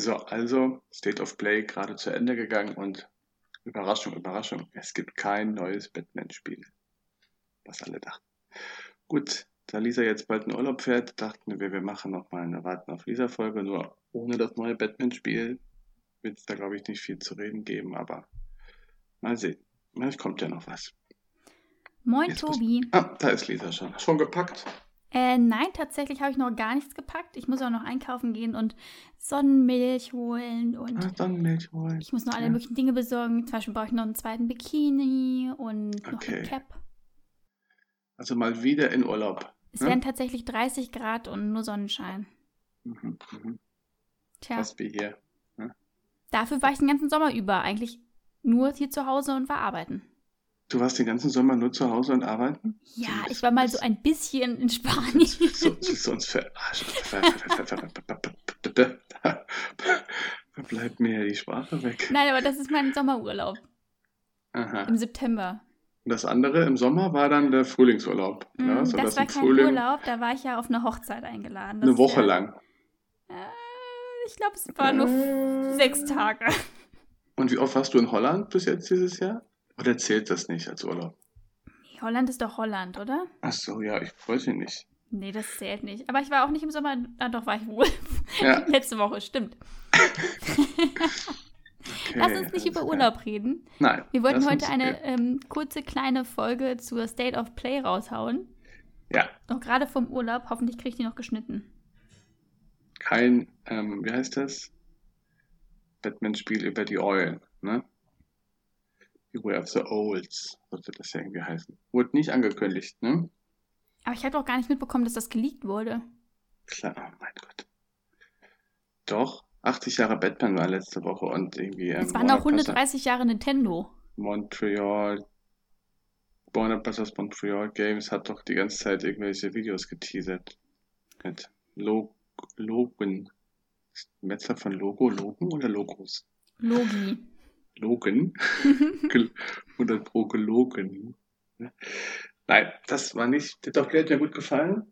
So, also State of Play gerade zu Ende gegangen und Überraschung, Überraschung, es gibt kein neues Batman-Spiel. Was alle dachten. Gut, da Lisa jetzt bald in Urlaub fährt, dachten wir, wir machen nochmal eine Warten auf Lisa-Folge, nur ohne das neue Batman-Spiel wird es da, glaube ich, nicht viel zu reden geben, aber mal sehen. Vielleicht kommt ja noch was. Moin, Jetzt Tobi. Ah, da ist Lisa schon. Schon gepackt? Äh, nein, tatsächlich habe ich noch gar nichts gepackt. Ich muss auch noch einkaufen gehen und Sonnenmilch holen und Ah, Sonnenmilch holen. ich muss noch alle Ja. möglichen Dinge besorgen. Zum Beispiel brauche ich noch einen zweiten Bikini und noch Okay. eine Cap. Also mal wieder in Urlaub. Es Ja? werden tatsächlich 30 Grad und nur Sonnenschein. Mhm, mhm. Tja, Was wie hier. dafür war ich den ganzen Sommer über eigentlich nur hier zu Hause und war arbeiten. Du warst den ganzen Sommer nur zu Hause und arbeiten? Ja, Das ich war mal so ein bisschen in Spanien. So, uns verarschen? Da bleibt mir ja die Sprache weg. Nein, aber das ist mein Sommerurlaub Aha. im September. Und das andere im Sommer war dann der Frühlingsurlaub. Mm, Ja, so das dass war kein Frühling Urlaub, da war ich ja auf eine Hochzeit eingeladen. Das eine Woche ja, lang. Äh, ich glaube, es waren nur Äh. sechs Tage. Und wie oft warst du in Holland bis jetzt dieses Jahr? Oder zählt das nicht als Urlaub? Holland ist doch Holland, oder? Ach so, ja, ich ja nicht. Nee, das zählt nicht. Aber ich war auch nicht im Sommer. Ah, doch, war ich wohl. Ja, Letzte Woche, stimmt. okay, Lass uns nicht über. Urlaub reden. Nein. Wir wollten heute eine ähm, kurze kleine Folge zur State of Play raushauen. Ja, Noch gerade vom Urlaub. Hoffentlich kriege ich die noch geschnitten. kein, ähm, wie heißt das? Batman-Spiel über die Eulen, ne? Beware of the Olds, sollte das ja irgendwie heißen. Wurde nicht angekündigt, ne? Aber ich habe doch gar nicht mitbekommen, dass das geleakt wurde. Klar, oh mein Gott. Doch, 80 Jahre Batman war letzte Woche und irgendwie. Ähm, Es waren Warner auch Bros. 130 Jahre Nintendo. Montreal, Warner Bros. Montreal Games hat doch die ganze Zeit irgendwelche Videos geteasert. Mit Lo Logan. Metzler von Logo, Logan oder Logos? Logi. Logan. Gel- 100 Pro gelogen. Nein, das war nicht. Der Doc hat mir gut gefallen.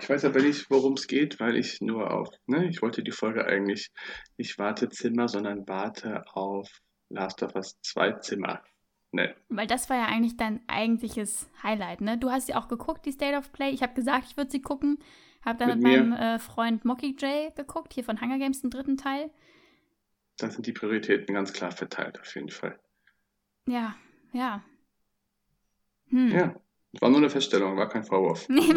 Ich weiß aber nicht, worum es geht, weil ich nur auf, ne, ich wollte die Folge eigentlich nicht Wartezimmer, sondern warte auf Last of Us 2 Zimmer. Ne, Weil das war ja eigentlich dein eigentliches Highlight, ne? Du hast sie auch geguckt, die State of Play. Ich habe gesagt, ich würde sie gucken. Habe dann Mit mit, meinem äh, Freund Mocky J geguckt, hier von Hunger Games, den dritten Teil. Da sind die Prioritäten ganz klar verteilt, auf jeden Fall. Ja, ja. Hm. Ja, war nur eine Feststellung, war kein Vorwurf. Nee.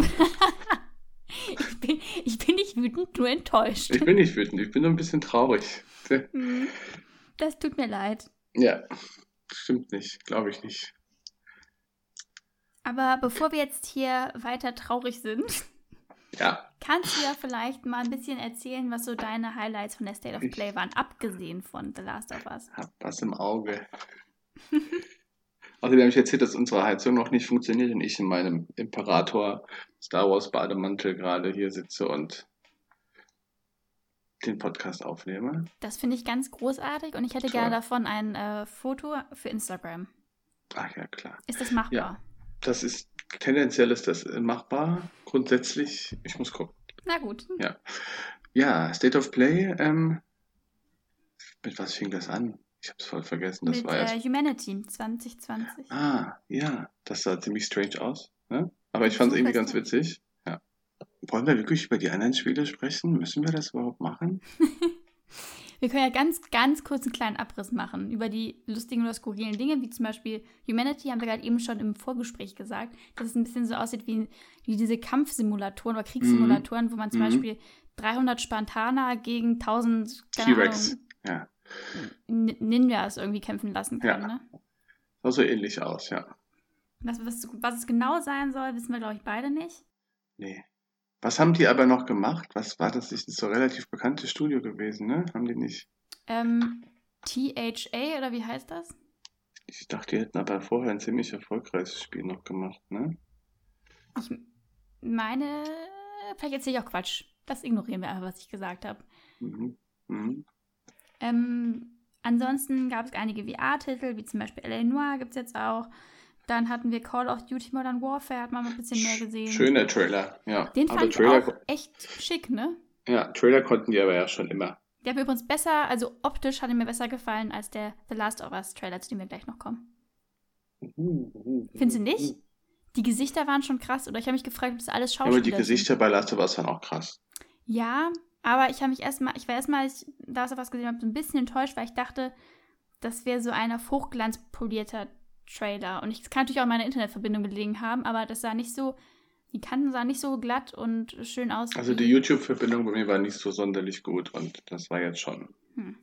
ich, bin, ich bin nicht wütend, nur enttäuscht. Ich bin nicht wütend, ich bin nur ein bisschen traurig. Hm. Das tut mir leid. Ja, stimmt nicht, glaube ich nicht. Aber bevor wir jetzt hier weiter traurig sind, Ja, kannst du ja vielleicht mal ein bisschen erzählen, was so deine Highlights von der State of Play waren, abgesehen von The Last of Us. hab was im Auge. Außerdem habe ich erzählt, dass unsere Heizung noch nicht funktioniert und ich in meinem Imperator Star Wars Bademantel gerade hier sitze und den Podcast aufnehme. Das finde ich ganz großartig und ich hätte Toll. gerne davon ein äh, Foto für Instagram. Ach ja, klar. Ist das machbar? Ja. Das ist, tendenziell ist das äh, machbar. Grundsätzlich, ich muss gucken. Na gut. Ja. Ja, State of Play, ähm, mit was fing das an? Ich habe es voll vergessen. Das Mit war erst äh, Humanity 2020. Ah, ja, das sah ziemlich strange aus. Ne? Aber ich fand es irgendwie ganz witzig. Ja. Wollen wir wirklich über die anderen Spiele sprechen? Müssen wir das überhaupt machen? Wir können ja ganz, ganz kurz einen kleinen Abriss machen über die lustigen oder skurrilen Dinge, wie zum Beispiel Humanity, haben wir gerade eben schon im Vorgespräch gesagt, dass es ein bisschen so aussieht wie, wie diese Kampfsimulatoren oder Kriegssimulatoren, wo man zum Mhm. Beispiel 300 Spartaner gegen 1000 keine T-Rex. Ja, Ninjas irgendwie kämpfen lassen kann. Ja. Ne? sah so ähnlich aus, ja. Was, was, was es genau sein soll, wissen wir, glaube ich, beide nicht. Nee. Was haben die aber noch gemacht? Was war das? Das ist so ein relativ bekanntes Studio gewesen, ne? Haben die nicht? Ähm, THA oder wie heißt das? Ich dachte, die hätten aber vorher ein ziemlich erfolgreiches Spiel noch gemacht, ne? Ich meine, vielleicht erzähle ich auch Quatsch. Das ignorieren wir einfach, was ich gesagt habe. Mhm. Mhm. Ähm, ansonsten gab es einige VR-Titel, wie zum Beispiel L.A. Noir gibt es jetzt auch. Dann hatten wir Call of Duty Modern Warfare, hat man mal ein bisschen mehr gesehen. Schöner Trailer, ja. Den aber fand ich Trailer, auch echt schick, ne? Ja, Trailer konnten die aber ja schon immer. Der hat mir übrigens besser, also optisch hat er mir besser gefallen als der The Last of Us Trailer, zu dem wir gleich noch kommen. Findest du nicht? Die Gesichter waren schon krass, oder ich habe mich gefragt, ob das alles Schauspieler Aber die Gesichter bei Last of Us waren auch krass. Ja, aber ich habe mich erstmal, ich war erstmal, als ich Last of Us gesehen habe, so ein bisschen enttäuscht, weil ich dachte, das wäre so ein auf Hochglanz polierter Trailer. Und ich kann natürlich auch meine Internetverbindung gelegen haben, aber das sah nicht so, die Kanten sahen nicht so glatt und schön aus. Also die YouTube-Verbindung bei mir war nicht so sonderlich gut und das war jetzt schon. Hm.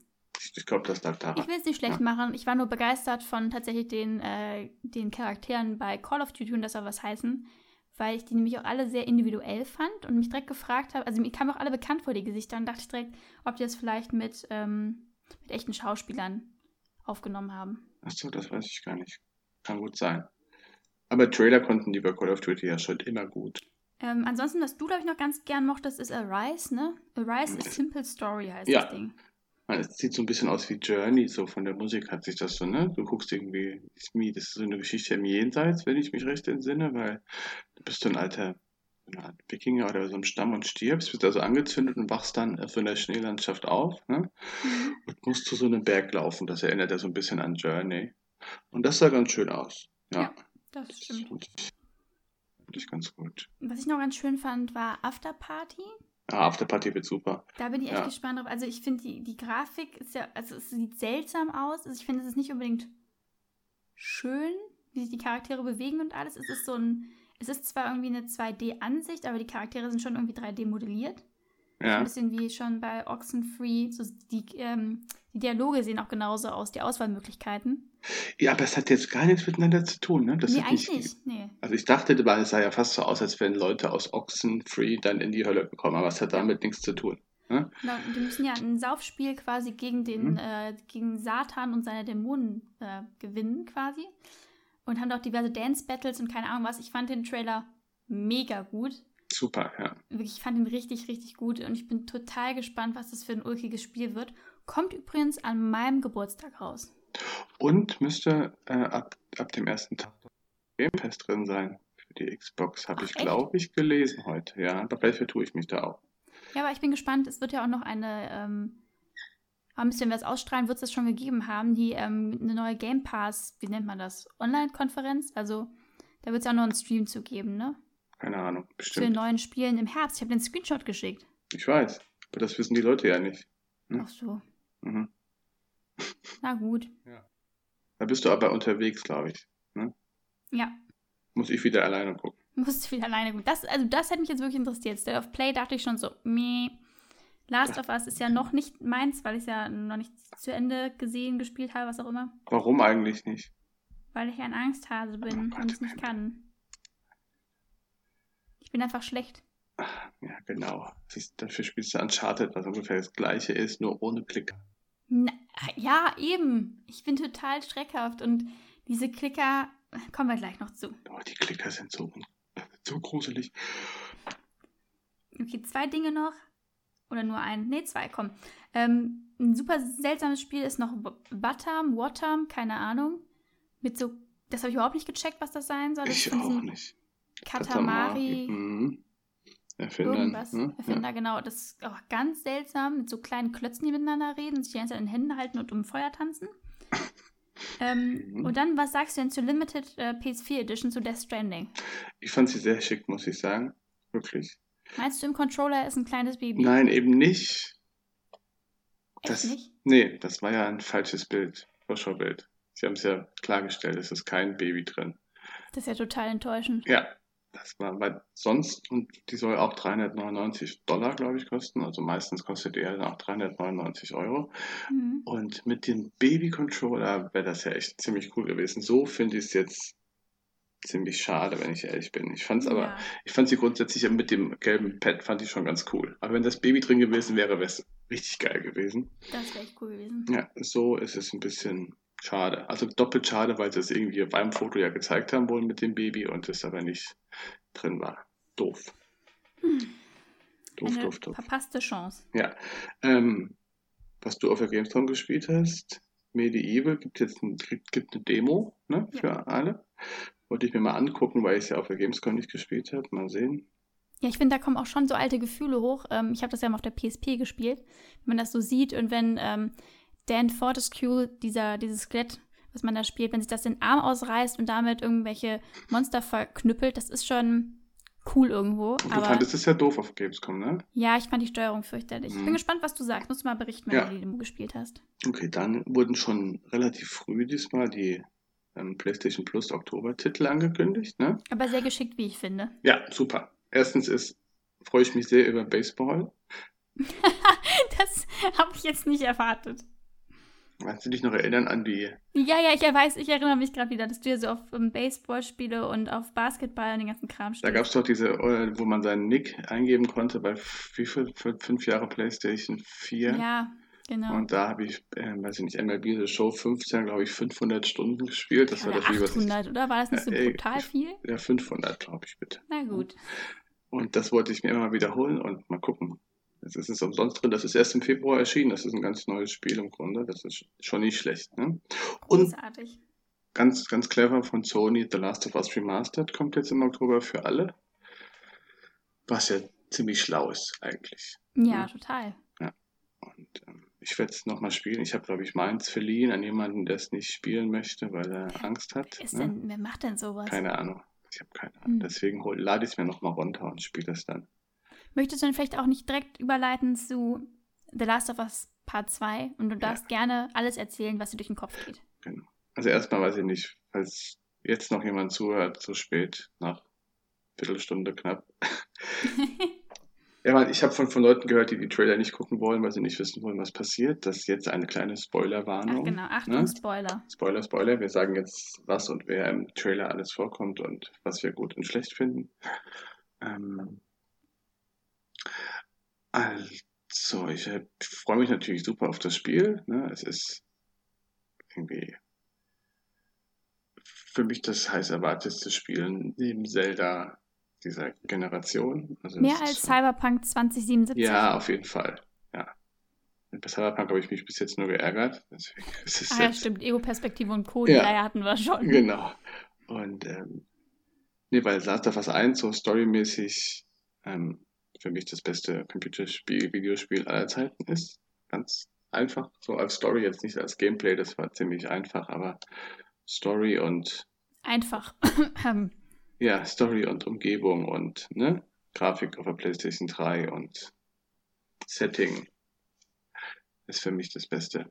Ich glaube, das lag daran. Ich will es nicht schlecht ja. machen. Ich war nur begeistert von tatsächlich den, äh, den Charakteren bei Call of Duty und das soll was heißen, weil ich die nämlich auch alle sehr individuell fand und mich direkt gefragt habe, also mir kamen auch alle bekannt vor die Gesichter und dachte ich direkt, ob die das vielleicht mit, ähm, mit echten Schauspielern aufgenommen haben. Achso, das weiß ich gar nicht. Kann gut sein. Aber Trailer konnten die bei Call of Duty ja schon immer gut. Ähm, ansonsten, was du, glaube ich, noch ganz gern mochtest, ist Arise, ne? Arise is Simple Story heißt ja. das Ding. Es sieht so ein bisschen aus wie Journey, so von der Musik hat sich das so, ne? Du guckst irgendwie, das ist so eine Geschichte im Jenseits, wenn ich mich recht entsinne, weil du bist so ein alter eine Art Wikinger oder so einem Stamm und stirbst, bist also angezündet und wachst dann so in der Schneelandschaft auf, ne? Mhm. Und musst zu so einem Berg laufen. Das erinnert ja so ein bisschen an Journey. Und das sah ganz schön aus. Ja, ja das stimmt. Fand ich, fand ich ganz gut. Was ich noch ganz schön fand, war Afterparty. Ah, Afterparty wird super. Da bin ich echt ja. gespannt drauf. Also ich finde, die, die Grafik ist ja, also es sieht seltsam aus. Also ich finde, es ist nicht unbedingt schön, wie sich die Charaktere bewegen und alles. Es ist so ein, es ist zwar irgendwie eine 2D-Ansicht, aber die Charaktere sind schon irgendwie 3D modelliert. Ja. Ein bisschen wie schon bei Oxenfree. So die, ähm, die Dialoge sehen auch genauso aus, die Auswahlmöglichkeiten. Ja, aber es hat jetzt gar nichts miteinander zu tun, ne? Das nee, eigentlich nicht. nicht. Nee. Also ich dachte, es sah ja fast so aus, als wenn Leute aus Oxenfree dann in die Hölle gekommen, aber es hat damit nichts zu tun. Ne? Genau, die müssen ja ein Saufspiel quasi gegen den, mhm. äh, gegen Satan und seine Dämonen äh, gewinnen, quasi. Und haben auch diverse Dance-Battles und keine Ahnung was. Ich fand den Trailer mega gut. Super, ja. Wirklich, ich fand ihn richtig, richtig gut und ich bin total gespannt, was das für ein ulkiges Spiel wird. Kommt übrigens an meinem Geburtstag raus. Und müsste äh, ab, ab dem ersten Tag Game Pass drin sein für die Xbox, habe ich, glaube ich, gelesen heute. Ja, aber vielleicht vertue ich mich da auch. Ja, aber ich bin gespannt. Es wird ja auch noch eine, ähm, wenn wir es ausstrahlen, wird es das schon gegeben haben, die ähm, eine neue Game Pass, wie nennt man das? Online-Konferenz? Also, da wird es ja auch noch einen Stream zu geben, ne? Keine Ahnung, bestimmt. Zu den neuen Spielen im Herbst. Ich habe den Screenshot geschickt. Ich weiß, aber das wissen die Leute ja nicht. Hm? Ach so. Mhm. Na gut. Ja. Da bist du aber unterwegs, glaube ich. Ne? Ja. Muss ich wieder alleine gucken. Musst du wieder alleine gucken. Das, also das hätte mich jetzt wirklich interessiert. State of Play dachte ich schon so, meh. Last of Us ist ja noch nicht meins, weil ich es ja noch nicht zu Ende gesehen, gespielt habe, was auch immer. Warum eigentlich nicht? Weil ich ein Angsthase bin oh und es nicht kann. Ich bin einfach schlecht. Ja, genau. Ist, dafür spielst du Uncharted, was ungefähr das gleiche ist, nur ohne Klicker. Na, ja, eben. Ich bin total schreckhaft und diese Klicker, kommen wir gleich noch zu. Oh, die Klicker sind so, so gruselig. Okay, zwei Dinge noch. Oder nur ein? Ne, zwei, komm. Ähm, ein super seltsames Spiel ist noch Batam, Watam, keine Ahnung. Mit so, das habe ich überhaupt nicht gecheckt, was das sein soll. Das ich auch nicht. Katamari. Mhm. Erfinder. Irgendwas. Ne? Erfinder, ja. genau. Das ist auch ganz seltsam, mit so kleinen Klötzen, die miteinander reden, sich die ganze Zeit in den Händen halten und um Feuer tanzen. ähm, mhm. Und dann, was sagst du denn zur Limited äh, PS4 Edition zu Death Stranding? Ich fand sie sehr schick, muss ich sagen. Wirklich. Meinst du, im Controller ist ein kleines Baby? Nein, eben nicht. Echt das, nicht? Nee, das war ja ein falsches Bild. Vorschaubild. Sie haben es ja klargestellt, es ist kein Baby drin. Das ist ja total enttäuschend. Ja, das war, weil sonst, und die soll auch 399 Dollar, glaube ich, kosten. Also meistens kostet die ja auch 399 Euro. Mhm. Und mit dem Baby-Controller wäre das ja echt ziemlich cool gewesen. So finde ich es jetzt ziemlich schade, wenn ich ehrlich bin. Ich fand es aber, ja. ich fand sie grundsätzlich mit dem gelben Pad fand ich schon ganz cool. Aber wenn das Baby drin gewesen wäre, wäre es richtig geil gewesen. Das wäre echt cool gewesen. Ja, so ist es ein bisschen schade. Also doppelt schade, weil sie es irgendwie beim Foto ja gezeigt haben wollen mit dem Baby und es aber nicht drin war. Doof. Hm. Doof, Eine doof, doof. Verpasste Chance. Ja. Ähm, was du auf der Gamescom gespielt hast, Medieval gibt jetzt ein, gibt, gibt eine Demo ne, für ja. alle. Wollte ich mir mal angucken, weil ich es ja auf der Gamescom nicht gespielt habe. Mal sehen. Ja, ich finde, da kommen auch schon so alte Gefühle hoch. Ähm, ich habe das ja mal auf der PSP gespielt. Wenn man das so sieht und wenn ähm, Dan Fortescue, dieser, dieses Skelett, was man da spielt, wenn sich das den Arm ausreißt und damit irgendwelche Monster verknüppelt, das ist schon cool irgendwo. Du aber fandest es ja doof auf Gamescom, ne? ja, ich fand die Steuerung fürchterlich. Ich Mhm. bin gespannt, was du sagst. Musst du mal berichten, wenn Ja. du die Demo gespielt hast. Okay, dann wurden schon relativ früh diesmal die ähm, PlayStation Plus Oktober-Titel angekündigt, ne? Aber sehr geschickt, wie ich finde. Ja, super. Erstens ist, freue ich mich sehr über Baseball. Das habe ich jetzt nicht erwartet. Kannst du dich noch erinnern an die, Ja, ja, ich weiß, ich erinnere mich gerade wieder, dass du ja so auf ähm, Baseballspiele und auf Basketball und den ganzen Kram da stehst. gab es doch diese, äh, wo man seinen Nick eingeben konnte bei wie viel, fünf Jahre PlayStation 4. Ja, genau. Und da habe ich, äh, weiß ich nicht, MLB The Show 15, glaube ich, 500 Stunden gespielt. Das war Oder das Lied, was ich, 800, oder? War das nicht so Ja, ey, brutal viel? ja, 500, glaube ich, bitte. Na gut. Und das wollte ich mir immer wiederholen und mal gucken. Jetzt ist es umsonst drin. Das ist erst im Februar erschienen. Das ist ein ganz neues Spiel im Grunde. Das ist schon nicht schlecht. Ne? Und Großartig. ganz, ganz clever von Sony, The Last of Us Remastered kommt jetzt im Oktober für alle. Was ja ziemlich schlau ist eigentlich. Ja, Ja. total. Und ähm, ich werde es nochmal spielen. Ich habe, glaube ich, meins verliehen an jemanden, der es nicht spielen möchte, weil er Angst hat. Wer, ist ne? denn, wer macht denn sowas? Keine Ahnung. Ich habe keine Ahnung. Hm. Deswegen hol- lade ich es mir nochmal runter und spiele es dann. Möchtest du dann vielleicht auch nicht direkt überleiten zu The Last of Us Part 2? Und du darfst gerne alles erzählen, was dir durch den Kopf geht. Also erstmal weiß ich nicht, falls jetzt noch jemand zuhört, so spät, nach Viertelstunde knapp. Ja, weil ich habe von, von Leuten gehört, die die Trailer nicht gucken wollen, weil sie nicht wissen wollen, was passiert. Das ist jetzt eine kleine Spoilerwarnung. Ach genau, Achtung, ne? Spoiler. Spoiler, Spoiler. Wir sagen jetzt, was und wer im Trailer alles vorkommt und was wir gut und schlecht finden. Ähm, also, ich freue mich natürlich super auf das Spiel. Ne? Es ist irgendwie für mich das heiß erwartetste Spiel neben Zelda dieser Generation. Also Mehr als ist- Cyberpunk 2077. Ja, auf jeden Fall. Ja. Bei Cyberpunk habe ich mich bis jetzt nur geärgert. Deswegen ist es Ah ja, jetzt stimmt. Ego-Perspektive und Co. Ja. Die hatten wir schon. Genau. Und ähm, nee, weil Last of Us 1 so storymäßig ähm, für mich das beste Computerspiel, Videospiel aller Zeiten ist. Ganz einfach, so als Story, jetzt nicht als Gameplay, das war ziemlich einfach, aber Story und Einfach. Ähm, ja, Story und Umgebung und ne, Grafik auf der PlayStation 3 und Setting ist für mich das Beste,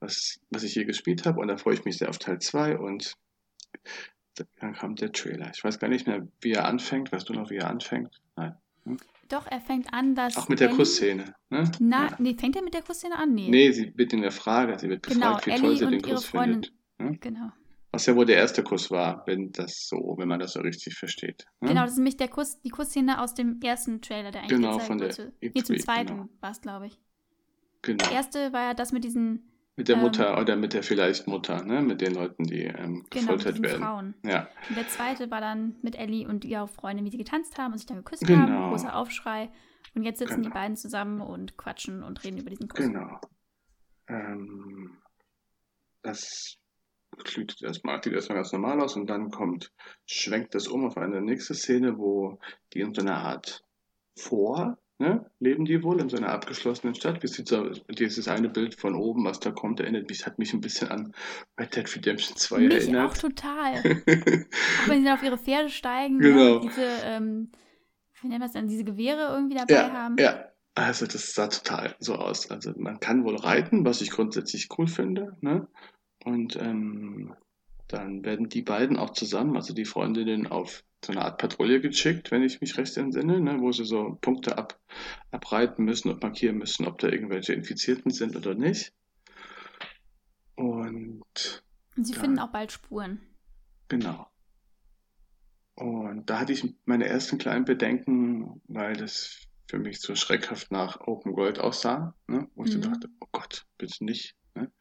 was, was ich je gespielt habe. Und da freue ich mich sehr auf Teil 2 und dann kam der Trailer. Ich weiß gar nicht mehr, wie er anfängt. Weißt du noch, wie er anfängt? Nein. Doch, er fängt an, dass. Auch mit der Kussszene. Ne? Na, ja. nee, fängt er mit der Kussszene an? Nee. Nee, sie wird in der Frage, sie wird Genau, gefragt, wie Ellie toll sie den Kuss Freundin. findet. Genau. Was ja wohl der erste Kuss war, wenn das so, wenn man das so richtig versteht. ne? Genau, das ist nämlich der Kuss, die Kussszene aus dem ersten Trailer, der eigentlich Genau, gezeigt von wurde. der Nee, zum E3, zweiten genau. war es, glaube ich. Genau. Der erste war ja das mit diesen, Mit der Ähm, Mutter oder mit der vielleicht Mutter, ne? Mit den Leuten, die ähm, genau, mit gefoltert diesen werden. Frauen. Ja, Und der zweite war dann mit Ellie und ihrer Freundin, wie sie getanzt haben und sich dann geküsst Genau. haben. Großer Aufschrei. Und jetzt sitzen die Genau. beiden zusammen und quatschen und reden über diesen Kuss. genau. Ähm, das sieht erstmal, sieht erstmal ganz normal aus und dann kommt, schwenkt das um auf eine nächste Szene, wo die in so einer Art Vor, ne? Leben die wohl in so einer abgeschlossenen Stadt. Wie sieht so, dieses eine Bild von oben, was da kommt, erinnert mich, hat mich ein bisschen an Red Dead Redemption 2 Mich erinnert. auch total. Auch wenn sie dann auf ihre Pferde steigen ne, Genau. und diese, ähm, wie nennt man das dann, diese Gewehre irgendwie dabei Ja, haben. ja. Also das sah total so aus. Also man kann wohl reiten, was ich grundsätzlich cool finde. Ne? Und ähm, dann werden die beiden auch zusammen, also die Freundinnen, auf so eine Art Patrouille geschickt, wenn ich mich recht entsinne, ne? wo sie so Punkte ab, abreiten müssen und markieren müssen, ob da irgendwelche Infizierten sind oder nicht. Und sie Ja. finden auch bald Spuren. Genau. Und da hatte ich meine ersten kleinen Bedenken, weil das für mich so schreckhaft nach Open World aussah, ne? wo ich so Mhm. dachte, oh Gott, bitte nicht. Ne?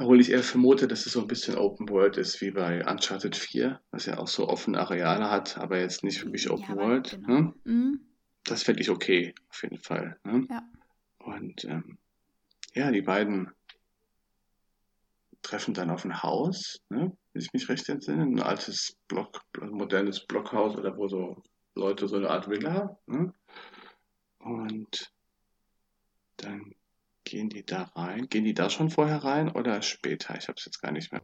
Obwohl ich eher vermute, dass es so ein bisschen Open World ist wie bei Uncharted 4, was ja auch so offene Areale hat, aber jetzt nicht wirklich Ja, Open aber World. genau. Ne? Mhm. Das fände ich okay, auf jeden Fall. Ne? Ja. Und ähm, ja, die beiden treffen dann auf ein Haus, ne? wenn ich mich recht entsinne, ein altes Block, modernes Blockhaus oder wo so Leute so eine Art Villa. Ne? Und dann gehen die da rein. Gehen die da schon vorher rein oder später? Ich habe es jetzt gar nicht mehr.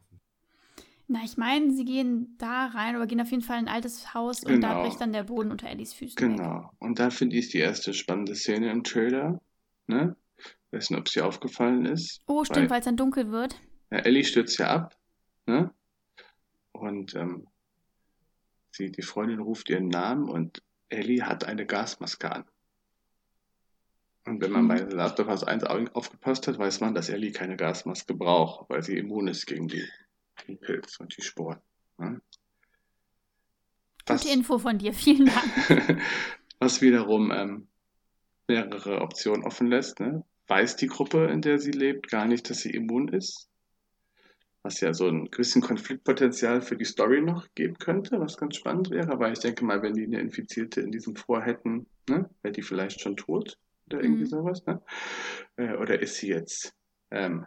Na, ich meine, sie gehen da rein, aber gehen auf jeden Fall in ein altes Haus und da Genau. bricht dann der Boden unter Ellies Füßen weg. Genau. Und da finde ich die erste spannende Szene im Trailer. Ne? Weiß nicht, ob dir aufgefallen ist. Oh, stimmt, weil es dann dunkel wird. Ja, Ellie stürzt ja ab, ne? Und ähm, sie, die Freundin ruft ihren Namen und Ellie hat eine Gasmaske an. Und wenn man Mhm. bei Last of Us 1 au- aufgepasst hat, weiß man, dass Ellie keine Gasmaske braucht, weil sie immun ist gegen die, den Pilz und die Sporen. Ne? Gute Info von dir, vielen Dank. was wiederum ähm, mehrere Optionen offen lässt. Ne? Weiß die Gruppe, in der sie lebt, gar nicht, dass sie immun ist? Was ja so ein gewissen Konfliktpotenzial für die Story noch geben könnte, was ganz spannend wäre. Aber ich denke mal, wenn die eine Infizierte in diesem Vor hätten, ne, wäre die vielleicht schon tot oder irgendwie Mhm. sowas. Ne? Äh, oder ist sie jetzt ähm,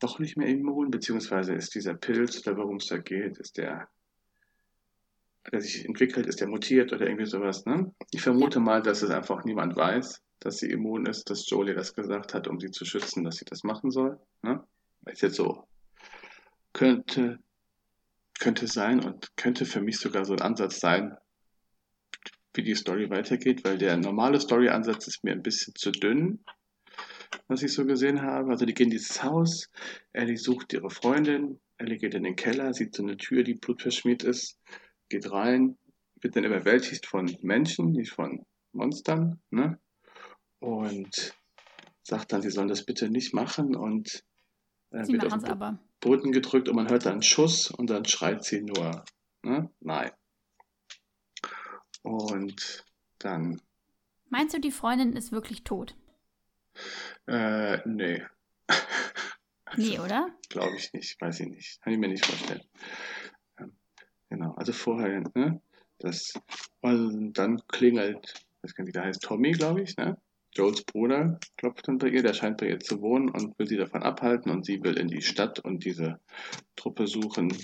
doch nicht mehr immun, beziehungsweise ist dieser Pilz oder worum es da geht, ist der, der sich entwickelt, ist der mutiert oder irgendwie sowas. Ne? Ich vermute mal, dass es einfach niemand weiß, dass sie immun ist, dass Jolie das gesagt hat, um sie zu schützen, dass sie das machen soll. Ne? Ist jetzt so. Könnte, könnte sein und könnte für mich sogar so ein Ansatz sein, wie die Story weitergeht, weil der normale Story-Ansatz ist mir ein bisschen zu dünn, was ich so gesehen habe. Also die gehen dieses Haus, Ellie sucht ihre Freundin, Ellie geht in den Keller, sieht so eine Tür, die blutverschmiert ist, geht rein, wird dann überwältigt von Menschen, nicht von Monstern, ne? Und sagt dann, sie sollen das bitte nicht machen und äh, Sie wird auf den aber. Boden gedrückt und man hört dann einen Schuss und dann schreit sie nur, ne? Nein. Und dann, Meinst du, die Freundin ist wirklich tot? äh, nee. Nee, oder? Glaube ich nicht, weiß ich nicht. Kann ich mir nicht vorstellen. Genau, also vorher, ne? Das, und dann klingelt, was kann die da heißt, Tommy, glaube ich, ne? Joels Bruder klopft dann bei ihr, der scheint bei ihr zu wohnen und will sie davon abhalten und sie will in die Stadt und diese Truppe suchen,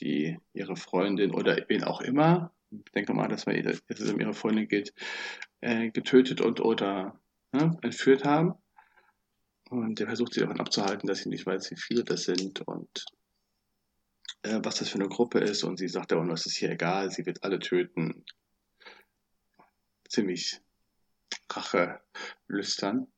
die ihre Freundin oder wen auch immer, ich denke mal, dass man dass es um ihre Freundin geht, äh, getötet und oder ne, entführt haben. Und der versucht sie davon abzuhalten, dass sie nicht weiß, wie viele das sind und äh, was das für eine Gruppe ist. Und sie sagt aber es ist hier egal, sie wird alle töten. Ziemlich Rache lüstern.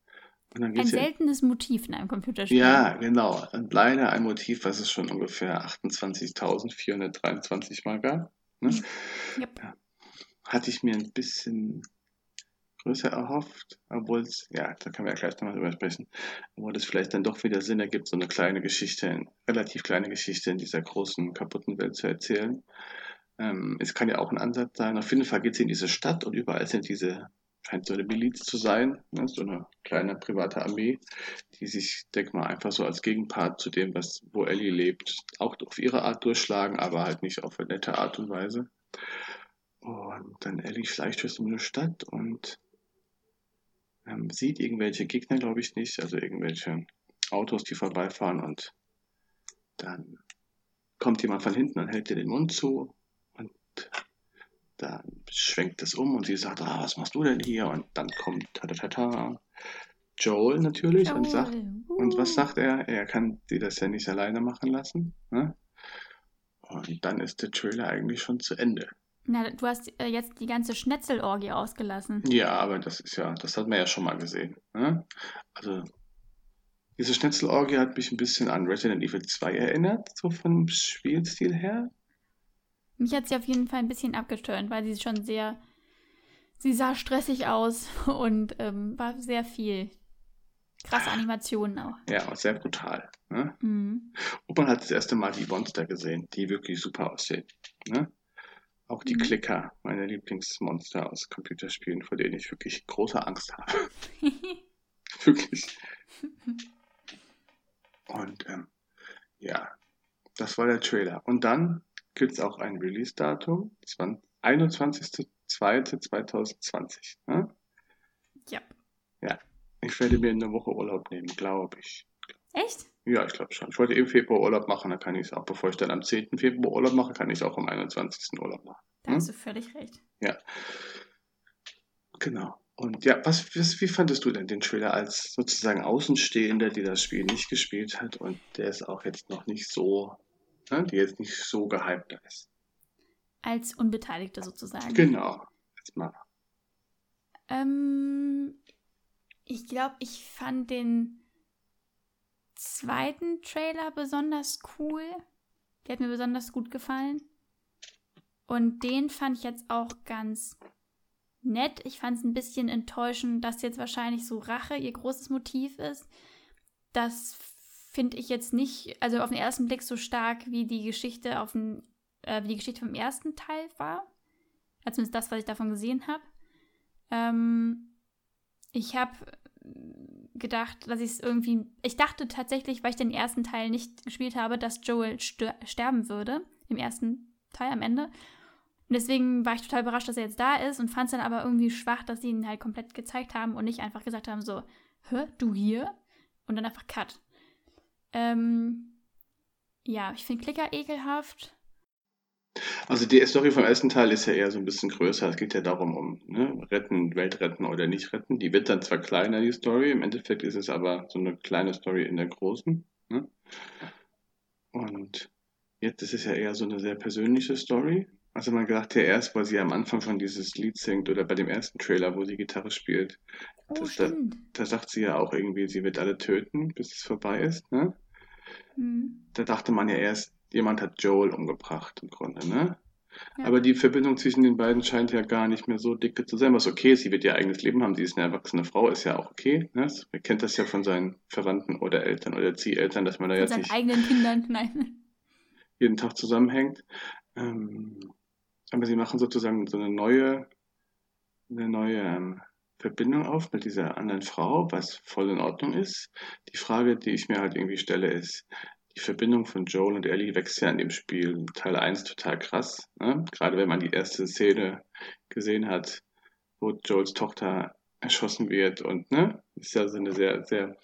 Ein seltenes Motiv in einem Computerspiel. ja, genau. Und leider ein Motiv, was es schon ungefähr 28.423 Mal gab. Ne? Yep. Hatte ich mir ein bisschen größer erhofft, obwohl es, ja, da können wir ja gleich nochmal drüber sprechen, obwohl es vielleicht dann doch wieder Sinn ergibt, so eine kleine Geschichte, eine relativ kleine Geschichte in dieser großen, kaputten Welt zu erzählen. Ähm, es kann ja auch ein Ansatz sein. Auf jeden Fall geht sie in diese Stadt und überall sind diese, scheint so eine Miliz zu sein, ne? so eine kleine private Armee, die sich, denk mal, einfach so als Gegenpart zu dem, was, wo Ellie lebt, auch auf ihre Art durchschlagen, aber halt nicht auf eine nette Art und Weise. Und dann Ellie schleicht durch so eine Stadt und ähm, sieht irgendwelche Gegner, glaube ich nicht, also irgendwelche Autos, die vorbeifahren und dann kommt jemand von hinten und hält ihr den Mund zu und dann schwenkt es um und sie sagt, ah, was machst du denn hier? Und dann kommt tatatata, Joel natürlich und sagt, und was Uh. sagt er? Er kann sie das ja nicht alleine machen lassen. Ne? Und dann ist der Trailer eigentlich schon zu Ende. Na, du hast äh, jetzt die ganze Schnetzelorgie ausgelassen. Ja, aber das ist ja, das hat man ja schon mal gesehen. Ne? Also, diese Schnitzelorgie hat mich ein bisschen an Resident Evil 2 erinnert, so vom Spielstil her. Mich hat sie auf jeden Fall ein bisschen abgestören, weil sie schon sehr. Sie sah stressig aus und ähm, war sehr viel. Krasse Animationen auch. Ja, sehr brutal. Ne? Mhm. Und man hat das erste Mal die Monster gesehen, die wirklich super aussehen. Ne? Auch die Mhm. Klicker, meine Lieblingsmonster aus Computerspielen, vor denen ich wirklich große Angst habe. Wirklich. Und ähm, ja, das war der Trailer. Und dann gibt es auch ein Release-Datum, 21.02.2020. Ne? ja. Ich werde mir eine Woche Urlaub nehmen, glaube ich. Echt? Ja, ich glaube schon. Ich wollte eben Februar Urlaub machen, dann kann ich es auch. Bevor ich dann am 10. Februar Urlaub mache, kann ich es auch am 21. Urlaub machen. Da hm? hast du völlig recht. Ja. Genau. Und ja, was, was, wie fandest du denn den Trailer als sozusagen Außenstehender, die das Spiel nicht gespielt hat und der ist auch jetzt noch nicht so, ne, die jetzt nicht so gehypt ist? Als Unbeteiligte sozusagen. Genau. Jetzt mal. Ähm, ich glaube, ich fand den zweiten Trailer besonders cool. Der hat mir besonders gut gefallen. Und den fand ich jetzt auch ganz nett. Ich fand es ein bisschen enttäuschend, dass jetzt wahrscheinlich so Rache ihr großes Motiv ist. Das finde ich jetzt nicht, also auf den ersten Blick so stark wie die Geschichte auf den, äh, wie die Geschichte vom ersten Teil war. Also zumindest das, was ich davon gesehen habe. Ähm, ich habe gedacht, dass ich es irgendwie. Ich dachte tatsächlich, weil ich den ersten Teil nicht gespielt habe, dass Joel sterben würde. Im ersten Teil am Ende. Und deswegen war ich total überrascht, dass er jetzt da ist und fand es dann aber irgendwie schwach, dass sie ihn halt komplett gezeigt haben und nicht einfach gesagt haben, so, hör, du hier? Und dann einfach Cut. Ähm, ja, ich finde Klicker ekelhaft. Also die Story vom ersten Teil ist ja eher so ein bisschen größer. Es geht ja darum, um ne, retten, Welt retten oder nicht retten. Die wird dann zwar kleiner, die Story, im Endeffekt ist es aber so eine kleine Story in der großen. Ne? Und jetzt ist es ja eher so eine sehr persönliche Story. Also man gedacht ja erst, weil sie am Anfang von dieses Lied singt oder bei dem ersten Trailer, wo sie Gitarre spielt. Oh, das, da, da, sagt sie ja auch irgendwie, sie wird alle töten, bis es vorbei ist. Ne? Mhm. Da dachte man ja erst, jemand hat Joel umgebracht im Grunde, ne? Ja. Aber die Verbindung zwischen den beiden scheint ja gar nicht mehr so dicke zu sein, was okay ist. Sie wird ihr eigenes Leben haben, sie ist eine erwachsene Frau, ist ja auch okay. Ne? Man kennt das ja von seinen Verwandten oder Eltern oder Zieheltern, dass man da jetzt nicht eigenen Kindern, nein. jeden Tag zusammenhängt. Ähm, aber sie machen sozusagen so eine neue, eine neue ähm, Verbindung auf mit dieser anderen Frau, was voll in Ordnung ist. Die Frage, die ich mir halt irgendwie stelle, ist, die Verbindung von Joel und Ellie wächst ja in dem Spiel Teil 1 total krass. Ne? Gerade wenn man die erste Szene gesehen hat, wo Joels Tochter erschossen wird und ne, ist ja so eine sehr, sehr,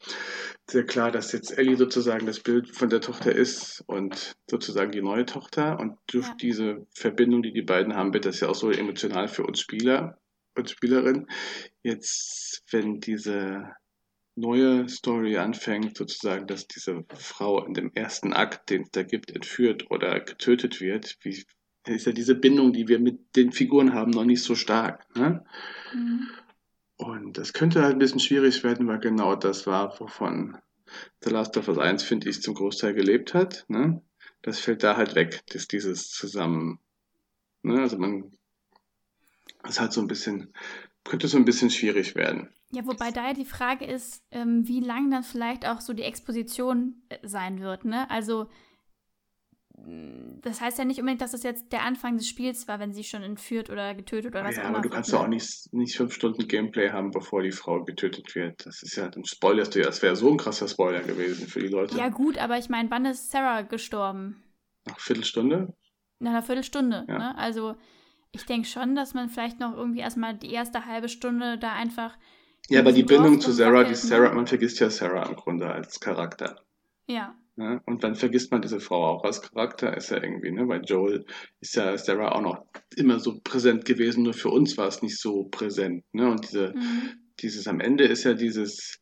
sehr klar, dass jetzt Ellie sozusagen das Bild von der Tochter ist und sozusagen die neue Tochter und durch ja. diese Verbindung, die die beiden haben, wird das ja auch so emotional für uns Spieler und Spielerinnen. Jetzt, wenn diese neue Story anfängt, sozusagen, dass diese Frau in dem ersten Akt, den es da gibt, entführt oder getötet wird, wie, ist ja diese Bindung, die wir mit den Figuren haben, noch nicht so stark. Ne? Mhm. Und das könnte halt ein bisschen schwierig werden, weil genau das war, wovon The Last of Us 1, finde ich, zum Großteil gelebt hat. Ne? Das fällt da halt weg, dass dieses zusammen, ne? also man, ist halt so ein bisschen, könnte so ein bisschen schwierig werden. Ja, wobei da ja die Frage ist, ähm, wie lang dann vielleicht auch so die Exposition äh, sein wird, ne? Also das heißt ja nicht unbedingt, dass das jetzt der Anfang des Spiels war, wenn sie schon entführt oder getötet oder was ja, auch immer. Aber du kannst doch ne? auch nicht, nicht fünf Stunden Gameplay haben, bevor die Frau getötet wird. Das ist ja, dann spoilerst du ja, das wäre so ein krasser Spoiler gewesen für die Leute. Ja, gut, aber ich meine, wann ist Sarah gestorben? Nach einer Viertelstunde? Nach einer Viertelstunde, ja. ne? Also ich denke schon, dass man vielleicht noch irgendwie erstmal die erste halbe Stunde da einfach ja, aber die Bindung zu Sarah, die Sarah, man vergisst ja Sarah im Grunde als Charakter. Ja. Ja. Und dann vergisst man diese Frau auch als Charakter, ist ja irgendwie, ne? Weil Joel ist ja Sarah auch noch immer so präsent gewesen, nur für uns war es nicht so präsent, ne? Und diese, mhm. dieses am Ende ist ja dieses,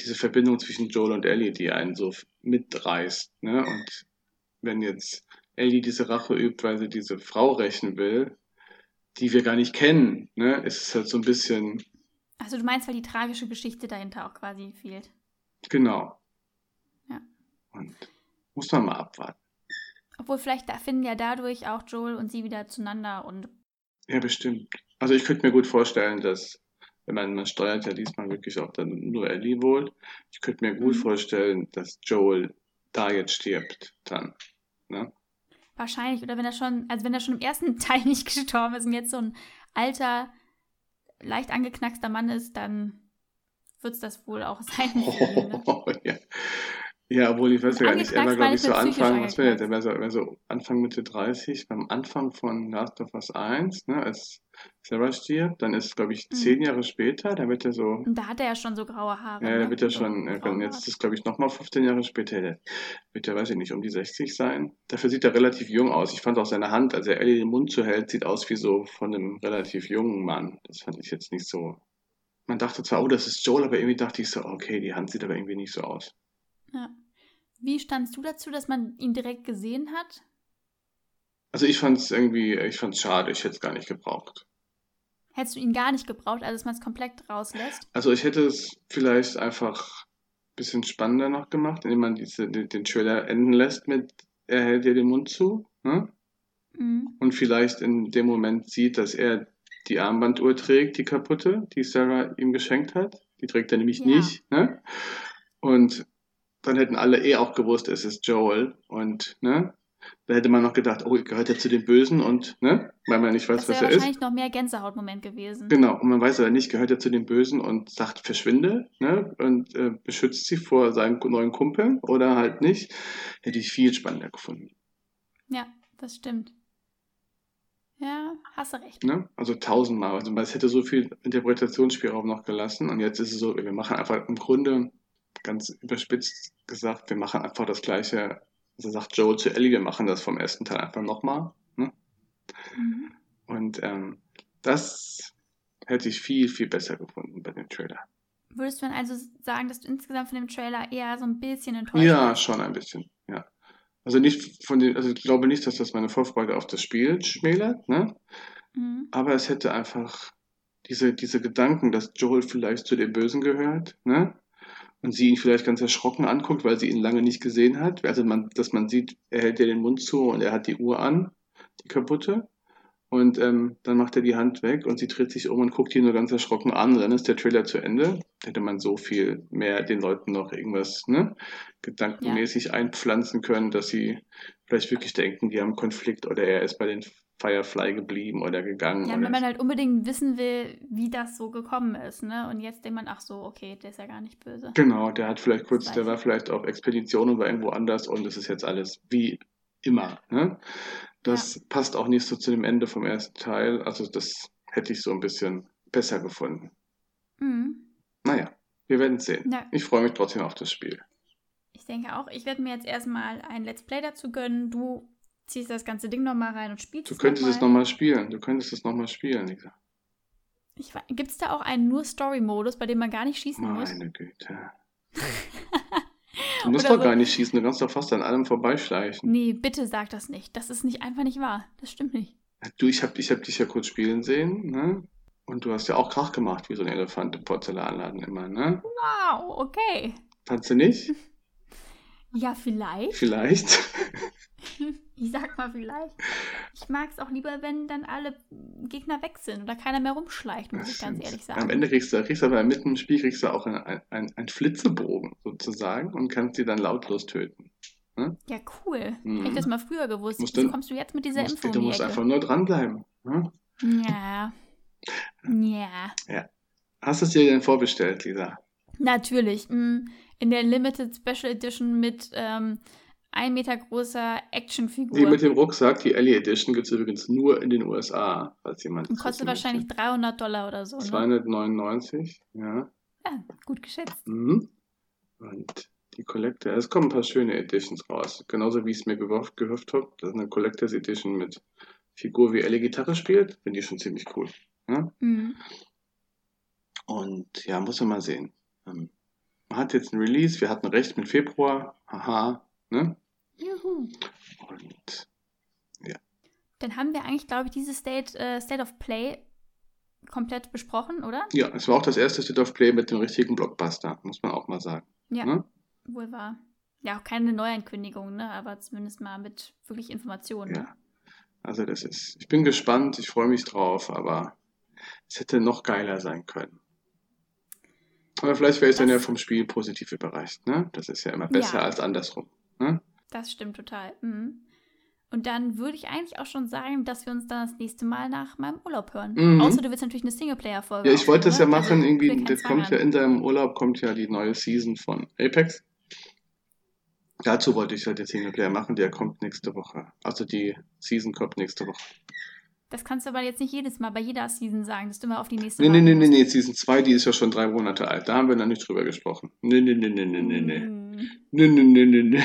diese Verbindung zwischen Joel und Ellie, die einen so mitreißt, ne? Und wenn jetzt Ellie diese Rache übt, weil sie diese Frau rächen will, die wir gar nicht kennen, ne? Ist es halt so ein bisschen, also du meinst, weil die tragische Geschichte dahinter auch quasi fehlt. Genau. Und muss man mal abwarten. Obwohl vielleicht finden ja dadurch auch Joel und sie wieder zueinander und. Ja, bestimmt. Also ich könnte mir gut vorstellen, dass, wenn man, man steuert ja diesmal wirklich auch dann nur Ellie wohl, ich könnte mir gut mhm. vorstellen, dass Joel da jetzt stirbt dann. Ne? Wahrscheinlich, oder wenn er schon, also wenn er schon im ersten Teil nicht gestorben ist und jetzt so ein alter leicht angeknackster Mann ist, dann wird es das wohl auch sein. Oh, ja. Ja, obwohl ich weiß ja gar nicht, er war, glaube ich, so Anfang, was wäre der? Angeknackst. war so, Anfang Mitte 30, beim Anfang von Last of Us 1, ne, als Sarah stirbt. Dann ist, glaube ich, zehn Mhm. Jahre später, da wird er so, Und da hat er ja schon so graue Haare, ja, da ne? wird er So schon, äh, grauen jetzt ist es, glaube ich, nochmal 15 Jahre später, der wird er, weiß ich nicht, um die 60 sein. Dafür sieht er relativ jung aus. Ich fand auch seine Hand, als er Ellie den Mund zuhält, sieht aus wie so von einem relativ jungen Mann. Das fand ich jetzt nicht so. Man dachte zwar, oh, das ist Joel, aber irgendwie dachte ich so, okay, die Hand sieht aber irgendwie nicht so aus. Ja. Wie standst du dazu, dass man ihn direkt gesehen hat? Also ich fand es irgendwie, ich fand es schade, ich hätte es gar nicht gebraucht. Hättest du ihn gar nicht gebraucht, also dass man es komplett rauslässt? Also ich hätte es vielleicht einfach ein bisschen spannender noch gemacht, indem man diese, den, den Trailer enden lässt mit, er hält dir den Mund zu, ne? Mhm. Und vielleicht in dem Moment sieht, dass er die Armbanduhr trägt, die kaputte, die Sarah ihm geschenkt hat. Die trägt er nämlich Ja. nicht, ne? Und dann hätten alle eh auch gewusst, es ist Joel und, ne? Da hätte man noch gedacht, oh, gehört er zu den Bösen und, ne? Weil man nicht weiß, Das was wäre er ist. wahrscheinlich noch mehr Gänsehautmoment gewesen. Genau, und man weiß aber nicht, gehört er zu den Bösen und sagt, verschwinde, ne? Und äh, beschützt sie vor seinen neuen Kumpeln oder halt nicht. Hätte ich viel spannender gefunden. Ja, das stimmt. Ja, hast du recht. Ne? Also tausendmal. Also es hätte so viel Interpretationsspielraum noch gelassen. Und jetzt ist es so, wir machen einfach im Grunde, ganz überspitzt gesagt, wir machen einfach das gleiche. Also sagt Joel zu Ellie, wir machen das vom ersten Teil einfach nochmal. Ne? Mhm. Und ähm, das hätte ich viel, viel besser gefunden bei dem Trailer. Würdest du dann also sagen, dass du insgesamt von dem Trailer eher so ein bisschen enttäuscht Ja, bist? schon ein bisschen, ja. Also nicht von den, also ich glaube nicht, dass das meine Vorfreude auf das Spiel schmälert, ne? Mhm. Aber es hätte einfach diese, diese Gedanken, dass Joel vielleicht zu den Bösen gehört, ne? Und sie ihn vielleicht ganz erschrocken anguckt, weil sie ihn lange nicht gesehen hat. Also man, dass man sieht, er hält ihr den Mund zu und er hat die Uhr an, die kaputte. Und ähm, dann macht er die Hand weg und sie dreht sich um und guckt ihn nur ganz erschrocken an. Dann ist der Trailer zu Ende. Hätte man so viel mehr den Leuten noch irgendwas ne, gedankenmäßig einpflanzen können, dass sie vielleicht wirklich denken, die haben Konflikt oder er ist bei den Firefly geblieben oder gegangen. Ja, oder wenn man halt unbedingt wissen will, wie das so gekommen ist, ne? Und jetzt denkt man, ach so, okay, der ist ja gar nicht böse. Genau, der hat vielleicht kurz, der war ich. vielleicht auf Expedition und war irgendwo anders und es ist jetzt alles wie immer. Ne? Das passt auch nicht so zu dem Ende vom ersten Teil. Also das hätte ich so ein bisschen besser gefunden. Mhm. Naja, wir werden sehen. Ja, Ich freue mich trotzdem auf das Spiel. ich denke auch, ich werde mir jetzt erstmal ein Let's Play dazu gönnen. Du ziehst das ganze Ding nochmal rein und spielst Du es könntest es nochmal. spielen. Du könntest es nochmal spielen, Lisa. Gibt es da auch einen nur Story-Modus, bei dem man gar nicht schießen muss? Meine Güte. Du musst Oder doch so- gar nicht schießen, du kannst doch fast an allem vorbeischleichen. Nee, bitte sag das nicht. Das ist nicht einfach nicht wahr. Das stimmt nicht. Du, ich habe ich hab dich ja kurz spielen sehen, ne? Und du hast ja auch Krach gemacht, wie so ein Elefant im Porzellanladen immer, ne? Wow, okay. Fandst du nicht? Ja, vielleicht. Vielleicht. Ich sag mal vielleicht. Ich mag es auch lieber, wenn dann alle Gegner weg sind oder keiner mehr rumschleicht, muss ich ganz ehrlich sagen. Am Ende kriegst du, kriegst du aber mitten im Spiel kriegst du auch einen ein, ein Flitzebogen sozusagen und kannst sie dann lautlos töten. Ja, cool. Mhm. Hätte ich das mal früher gewusst. Musst Wieso du- kommst du jetzt mit dieser musst, Info du musst einfach nur dranbleiben. Ne? Ja. Ja. Hast du es dir denn vorbestellt, Lisa? Natürlich. mm, In der Limited Special Edition mit ähm, ein Meter großer Actionfigur. Die mit dem Rucksack, die Ellie Edition, gibt es übrigens nur in den USA, falls jemand Und kostet wahrscheinlich möchte. 300 Dollar oder so. Ne? 299, ja. Ja, gut geschätzt. Mhm. Und die Collector, es kommen ein paar schöne Editions raus. Genauso wie ich es mir gehofft, gehofft habe. Das ist eine Collectors Edition mit Figur, wie Ellie Gitarre spielt. Finde ich schon ziemlich cool. Ja? Mhm. Und ja, muss man mal sehen. Ähm, man hat jetzt ein Release, wir hatten recht mit Februar. Haha. Ne? Juhu. Und Dann haben wir eigentlich, glaube ich, dieses State, äh, State of Play komplett besprochen, oder? ja, es war auch das erste State of Play mit dem richtigen Blockbuster, muss man auch mal sagen. Ja, Ne? wohl wahr. Ja, auch keine Neuankündigung, ne? Aber zumindest mal mit wirklich Informationen. Ne? Ja. Also das ist, ich bin gespannt, ich freue mich drauf, aber es hätte noch geiler sein können. Aber vielleicht wäre ich dann ja vom Spiel positiv überrascht, ne? Das ist ja immer besser Ja. als andersrum. Ne? Das stimmt total. Mhm. Und dann würde ich eigentlich auch schon sagen, dass wir uns dann das nächste Mal nach meinem Urlaub hören. Mhm. Außer du willst natürlich eine Singleplayer-Folge. Ja, ich wollte das ja ne? machen, Also, irgendwie, das kommt ja in deinem Urlaub kommt ja die neue Season von Apex. Dazu wollte ich halt den Singleplayer machen, der kommt nächste Woche. Also die Season kommt nächste Woche. Das kannst du aber jetzt nicht jedes Mal bei jeder Season sagen, dass du immer auf die nächste Nee, nee, nee, nee, nee, Season 2, die ist ja schon drei Monate alt. Da haben wir noch nicht drüber gesprochen. Nee, nee, nee, nee, nee, nee, nee. Hm. Nee, nee, nee, nee, nee.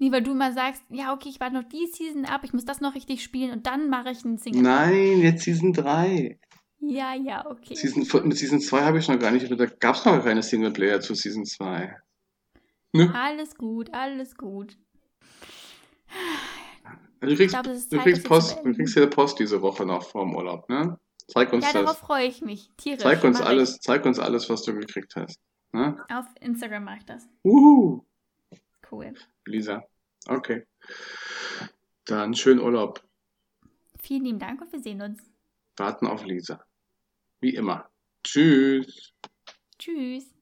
Nee, weil du immer sagst, ja, okay, ich warte noch die Season ab, ich muss das noch richtig spielen und dann mache ich einen Single. Nein, jetzt Season 3. Ja, ja, okay. Season, mit Season 2 habe ich noch gar nicht, da gab es noch keine Singleplayer zu Season 2. Ne? Alles gut, alles gut. Du kriegst, glaube, es ist du Zeit, kriegst Post, du kriegst hier Post diese Woche noch vorm Urlaub, ne? Zeig uns Ja, darauf das. freue ich mich. Tierisch. Zeig uns alles, zeig uns alles, was du gekriegt hast. Ne? Ich. Auf Instagram mache ich das. Uhu. Cool. Lisa. Okay. Dann schönen Urlaub. Vielen lieben Dank und wir sehen uns. Warten auf Lisa. Wie immer. Tschüss. Tschüss.